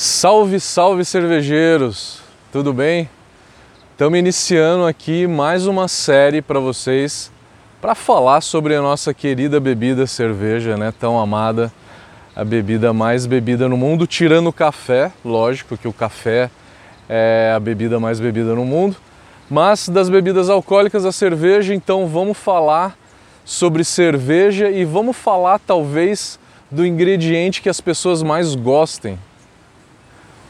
Salve, salve cervejeiros! Tudo bem? Estamos iniciando aqui mais uma série para vocês para falar sobre a nossa querida bebida cerveja, né? Tão amada, a bebida mais bebida no mundo, tirando o café, lógico que o café é a bebida mais bebida no mundo, mas das bebidas alcoólicas a cerveja, então vamos falar sobre cerveja e vamos falar talvez do ingrediente que as pessoas mais gostem,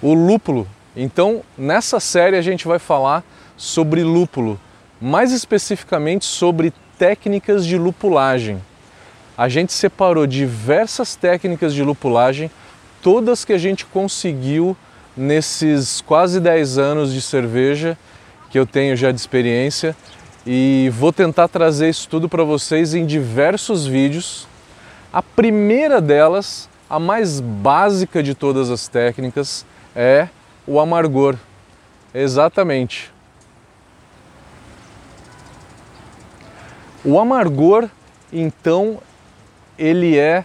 o lúpulo. Então, nessa série a gente vai falar sobre lúpulo, mais especificamente sobre técnicas de lupulagem. A gente separou diversas técnicas de lupulagem, todas que a gente conseguiu nesses quase 10 anos de cerveja que eu tenho já de experiência e vou tentar trazer isso tudo para vocês em diversos vídeos. A primeira delas, a mais básica de todas as técnicas, é o amargor. Exatamente. O amargor, então, ele é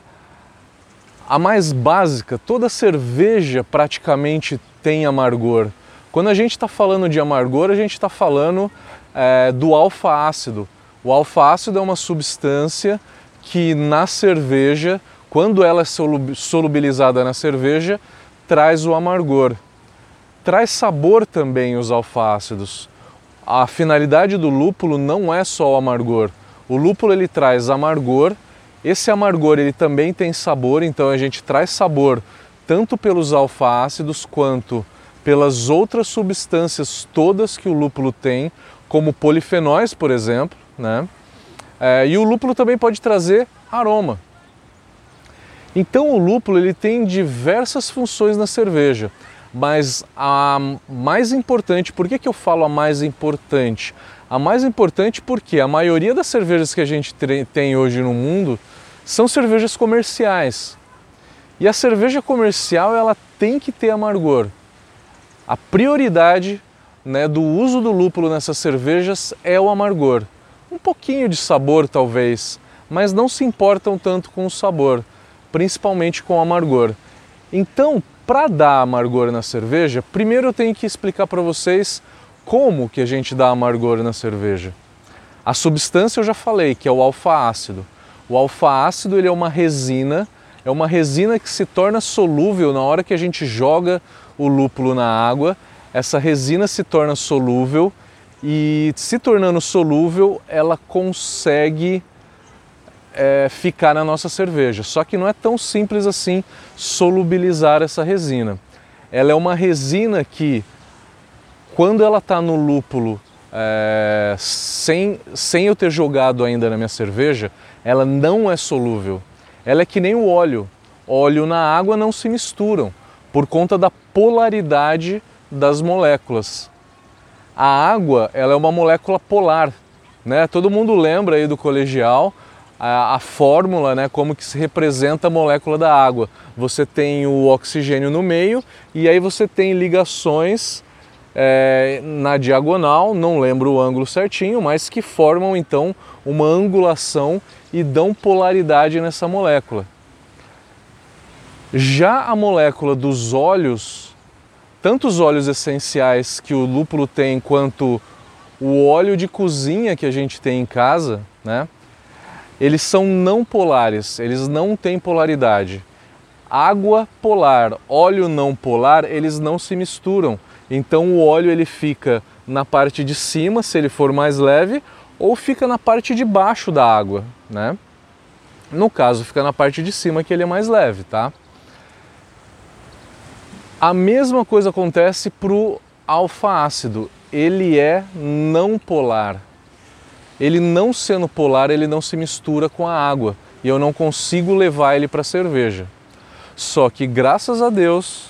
a mais básica. Toda cerveja praticamente tem amargor. Quando a gente está falando de amargor, a gente está falando é, do alfa-ácido. O alfa-ácido é uma substância que na cerveja, quando ela é solubilizada na cerveja, traz o amargor. Traz sabor também os alfácidos. A finalidade do lúpulo não é só o amargor. O lúpulo ele traz amargor. Esse amargor ele também tem sabor, então a gente traz sabor tanto pelos alfácidos quanto pelas outras substâncias todas que o lúpulo tem, como polifenóis, por exemplo, né? É, e o lúpulo também pode trazer aroma. Então o lúpulo ele tem diversas funções na cerveja, mas a mais importante, por que, que eu falo a mais importante? A mais importante porque a maioria das cervejas que a gente tem hoje no mundo são cervejas comerciais. E a cerveja comercial ela tem que ter amargor. A prioridade né, do uso do lúpulo nessas cervejas é o amargor. Um pouquinho de sabor talvez, mas não se importam tanto com o sabor principalmente com amargor. Então, para dar amargor na cerveja, primeiro eu tenho que explicar para vocês como que a gente dá amargor na cerveja. A substância eu já falei, que é o alfa-ácido. O alfa-ácido ele é uma resina, é uma resina que se torna solúvel na hora que a gente joga o lúpulo na água. Essa resina se torna solúvel e se tornando solúvel, ela consegue é, ficar na nossa cerveja. Só que não é tão simples assim solubilizar essa resina. Ela é uma resina que, quando ela está no lúpulo, é, sem, sem eu ter jogado ainda na minha cerveja, ela não é solúvel. Ela é que nem o óleo. Óleo na água não se misturam por conta da polaridade das moléculas. A água ela é uma molécula polar. Né? Todo mundo lembra aí do colegial a, a, fórmula, né, como que se representa a molécula da água. Você tem o oxigênio no meio e aí você tem ligações é, na diagonal, não lembro o ângulo certinho, mas que formam então uma angulação e dão polaridade nessa molécula. Já a molécula dos óleos, tanto os óleos essenciais que o lúpulo tem quanto o óleo de cozinha que a gente tem em casa, né? Eles são não polares, eles não têm polaridade. Água polar, óleo não polar, eles não se misturam. Então o óleo ele fica na parte de cima, se ele for mais leve, ou fica na parte de baixo da água, né? No caso, fica na parte de cima que ele é mais leve, tá? A mesma coisa acontece para o alfa-ácido. Ele é não polar, ele não sendo polar, ele não se mistura com a água e eu não consigo levar ele para cerveja. Só que graças a Deus,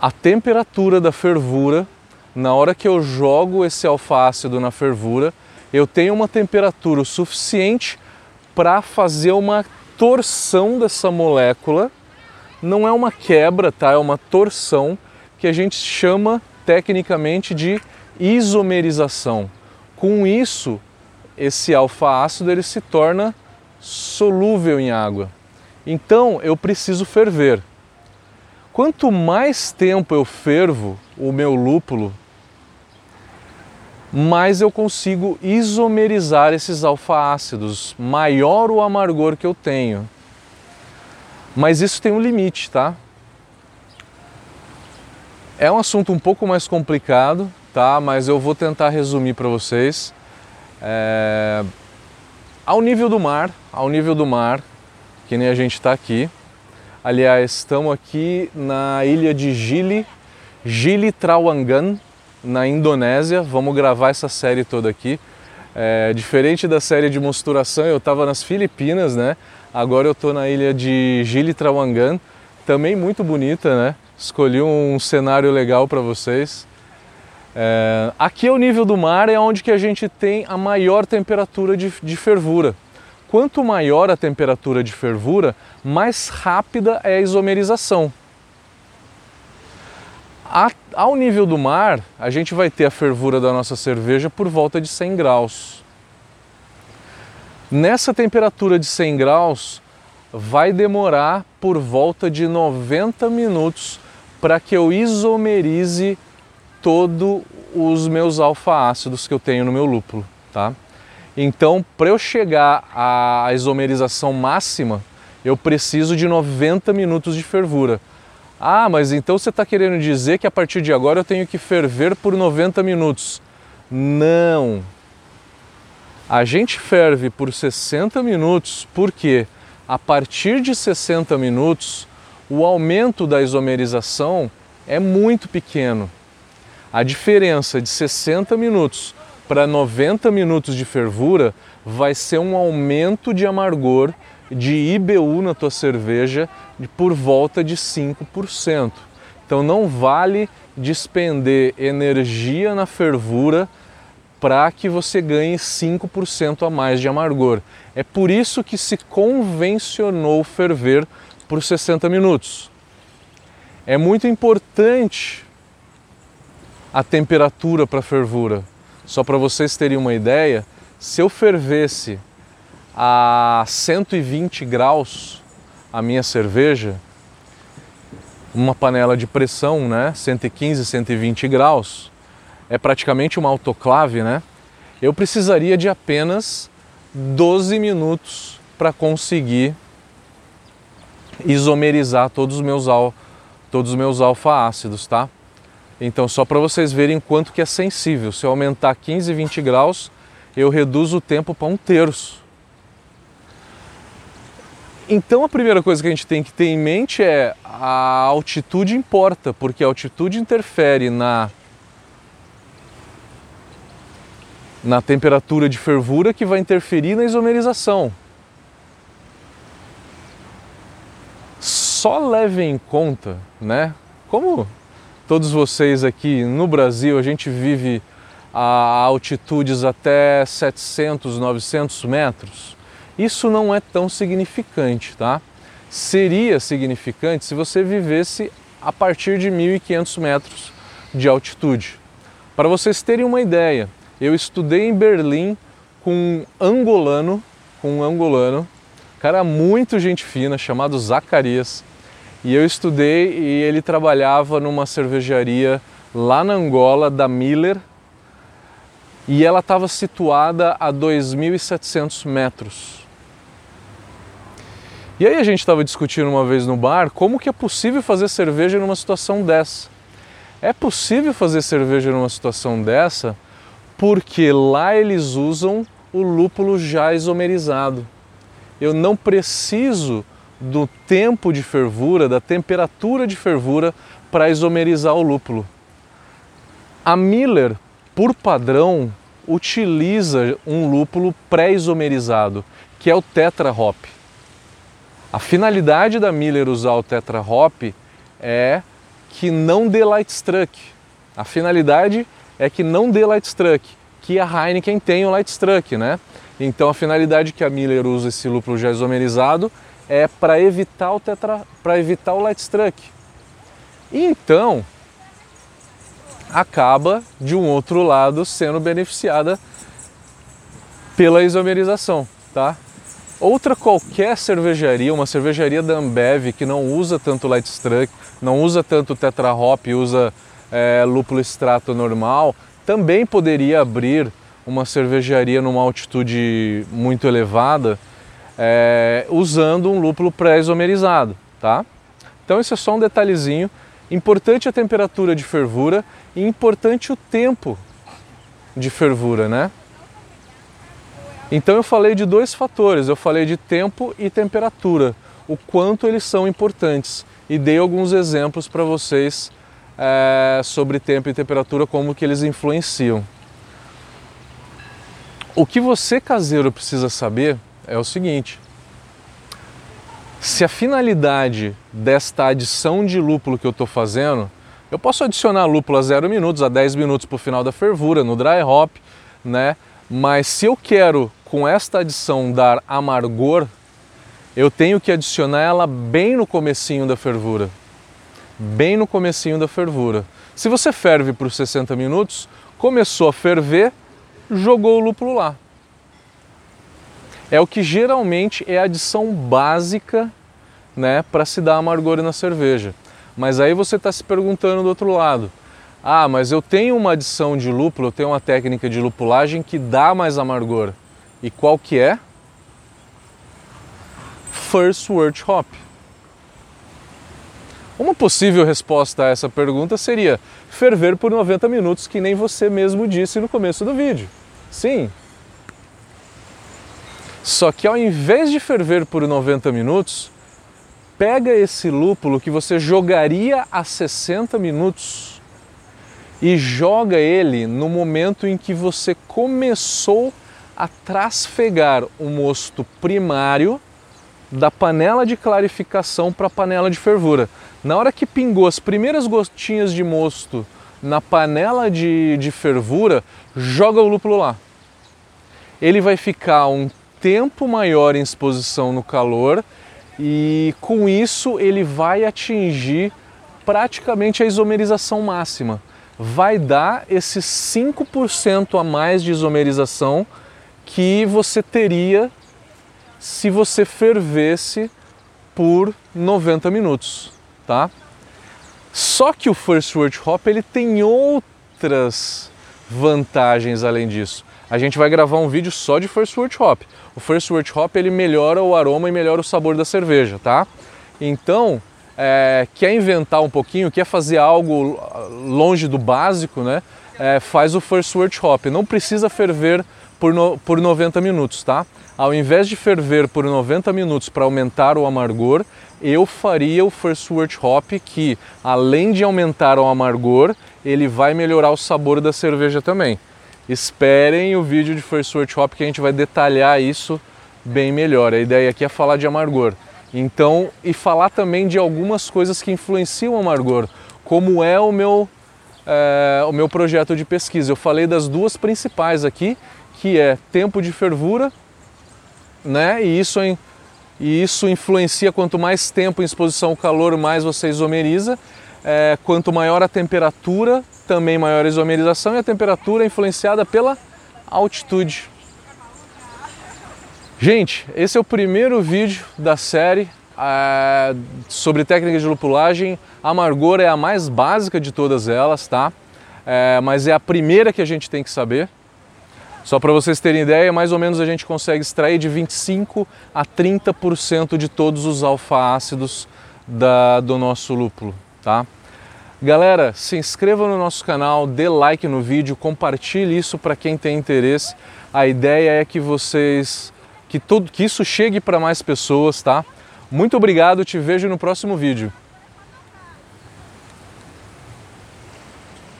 a temperatura da fervura, na hora que eu jogo esse alfácido na fervura, eu tenho uma temperatura suficiente para fazer uma torção dessa molécula. Não é uma quebra, tá? É uma torção que a gente chama tecnicamente de isomerização. Com isso, esse alfa-ácido ele se torna solúvel em água. Então eu preciso ferver. Quanto mais tempo eu fervo o meu lúpulo, mais eu consigo isomerizar esses alfa-ácidos, maior o amargor que eu tenho. Mas isso tem um limite, tá? É um assunto um pouco mais complicado, tá? Mas eu vou tentar resumir para vocês. É... Ao nível do mar, ao nível do mar, que nem a gente está aqui. Aliás, estamos aqui na ilha de Gili, Gili Trawangan, na Indonésia. Vamos gravar essa série toda aqui. É, diferente da série de mosturação, eu estava nas Filipinas, né? Agora eu estou na ilha de Gili Trawangan, também muito bonita, né? Escolhi um cenário legal para vocês. É, aqui é o nível do mar, é onde que a gente tem a maior temperatura de, de fervura. Quanto maior a temperatura de fervura, mais rápida é a isomerização. A, ao nível do mar, a gente vai ter a fervura da nossa cerveja por volta de 100 graus. Nessa temperatura de 100 graus, vai demorar por volta de 90 minutos para que eu isomerize todos os meus alfa-ácidos que eu tenho no meu lúpulo, tá? Então, para eu chegar à isomerização máxima, eu preciso de 90 minutos de fervura. Ah, mas então você está querendo dizer que a partir de agora eu tenho que ferver por 90 minutos? Não! A gente ferve por 60 minutos porque a partir de 60 minutos o aumento da isomerização é muito pequeno. A diferença de 60 minutos para 90 minutos de fervura vai ser um aumento de amargor de IBU na tua cerveja por volta de 5%. Então não vale despender energia na fervura para que você ganhe 5% a mais de amargor. É por isso que se convencionou ferver por 60 minutos. É muito importante a temperatura para fervura. Só para vocês terem uma ideia, se eu fervesse a 120 graus a minha cerveja, uma panela de pressão, né, 115, 120 graus, é praticamente uma autoclave, né? Eu precisaria de apenas 12 minutos para conseguir isomerizar todos os meus al, todos os meus alfa-ácidos, tá? Então só para vocês verem quanto que é sensível. Se eu aumentar 15, 20 graus, eu reduzo o tempo para um terço. Então a primeira coisa que a gente tem que ter em mente é a altitude importa, porque a altitude interfere na na temperatura de fervura que vai interferir na isomerização. Só levem em conta, né? Como todos vocês aqui no Brasil, a gente vive a altitudes até 700, 900 metros. Isso não é tão significante, tá? Seria significante se você vivesse a partir de 1.500 metros de altitude. Para vocês terem uma ideia, eu estudei em Berlim com um angolano, com um angolano, cara muito gente fina, chamado Zacarias, e eu estudei e ele trabalhava numa cervejaria lá na Angola, da Miller, e ela estava situada a 2.700 metros e aí a gente estava discutindo uma vez no bar como que é possível fazer cerveja numa situação dessa. É possível fazer cerveja numa situação dessa porque lá eles usam o lúpulo já isomerizado. Eu não preciso do tempo de fervura, da temperatura de fervura para isomerizar o lúpulo. A Miller, por padrão, utiliza um lúpulo pré-isomerizado, que é o Tetra Hop. A finalidade da Miller usar o Tetra Hop é que não dê light struck. A finalidade é que não dê light struck, que a Heineken tem o light struck, né? Então a finalidade que a Miller usa esse lúpulo já isomerizado é para evitar o tetra, para evitar o light struck. E então acaba de um outro lado sendo beneficiada pela isomerização, tá? outra qualquer cervejaria, uma cervejaria da Ambev que não usa tanto light struck, não usa tanto tetra hop, usa é, lúpulo extrato normal, também poderia abrir uma cervejaria numa altitude muito elevada é, usando um lúpulo pré-isomerizado, tá? Então isso é só um detalhezinho. Importante a temperatura de fervura e importante o tempo de fervura, né? Então eu falei de dois fatores, eu falei de tempo e temperatura, o quanto eles são importantes e dei alguns exemplos para vocês é, sobre tempo e temperatura, como que eles influenciam. O que você caseiro precisa saber é o seguinte: se a finalidade desta adição de lúpulo que eu estou fazendo, eu posso adicionar lúpulo a 0 minutos, a 10 minutos para o final da fervura, no dry hop, né? Mas se eu quero com esta adição dar amargor, eu tenho que adicionar ela bem no comecinho da fervura. Bem no comecinho da fervura. Se você ferve por 60 minutos, começou a ferver, jogou o lúpulo lá. É o que geralmente é a adição básica né, para se dar amargor na cerveja. Mas aí você está se perguntando do outro lado: ah, mas eu tenho uma adição de lúpulo, eu tenho uma técnica de lupulagem que dá mais amargor. E qual que é? First Wort Hop. Uma possível resposta a essa pergunta seria ferver por 90 minutos, que nem você mesmo disse no começo do vídeo. Sim. Só que ao invés de ferver por 90 minutos, pega esse lúpulo que você jogaria a 60 minutos e joga ele no momento em que você começou a trasfegar o mosto primário da panela de clarificação para a panela de fervura. Na hora que pingou as primeiras gotinhas de mosto na panela de, de fervura, joga o lúpulo lá. Ele vai ficar um tempo maior em exposição no calor e com isso ele vai atingir praticamente a isomerização máxima. Vai dar esses 5% a mais de isomerização que você teria se você fervesse por 90 minutos, tá? Só que o First Wort Hop ele tem outras vantagens além disso. A gente vai gravar um vídeo só de First Wort Hop. O First Wort Hop ele melhora o aroma e melhora o sabor da cerveja, tá? Então, é, quer inventar um pouquinho, quer fazer algo longe do básico, né? É, faz o First Wort Hop. Não precisa ferver por, no, por 90 minutos, tá? Ao invés de ferver por 90 minutos para aumentar o amargor, eu faria o First Wort Hop que, além de aumentar o amargor, ele vai melhorar o sabor da cerveja também. Esperem o vídeo de First Wort Hop que a gente vai detalhar isso bem melhor. A ideia aqui é falar de amargor. Então, e falar também de algumas coisas que influenciam o amargor, como é o meu, é, o meu projeto de pesquisa. Eu falei das duas principais aqui, que é tempo de fervura, né? E isso, e isso influencia quanto mais tempo em exposição ao calor, mais você isomeriza. É, quanto maior a temperatura, também maior isomerização e a temperatura é influenciada pela altitude. Gente, esse é o primeiro vídeo da série é, sobre técnica de lupulagem. A amargor é a mais básica de todas elas, tá? É, mas é a primeira que a gente tem que saber. Só para vocês terem ideia, mais ou menos a gente consegue extrair de 25 a 30% de todos os alfa-ácidos do nosso lúpulo, tá? Galera, se inscreva no nosso canal, dê like no vídeo, compartilhe isso para quem tem interesse. A ideia é que vocês que tudo que isso chegue para mais pessoas, tá? Muito obrigado, te vejo no próximo vídeo.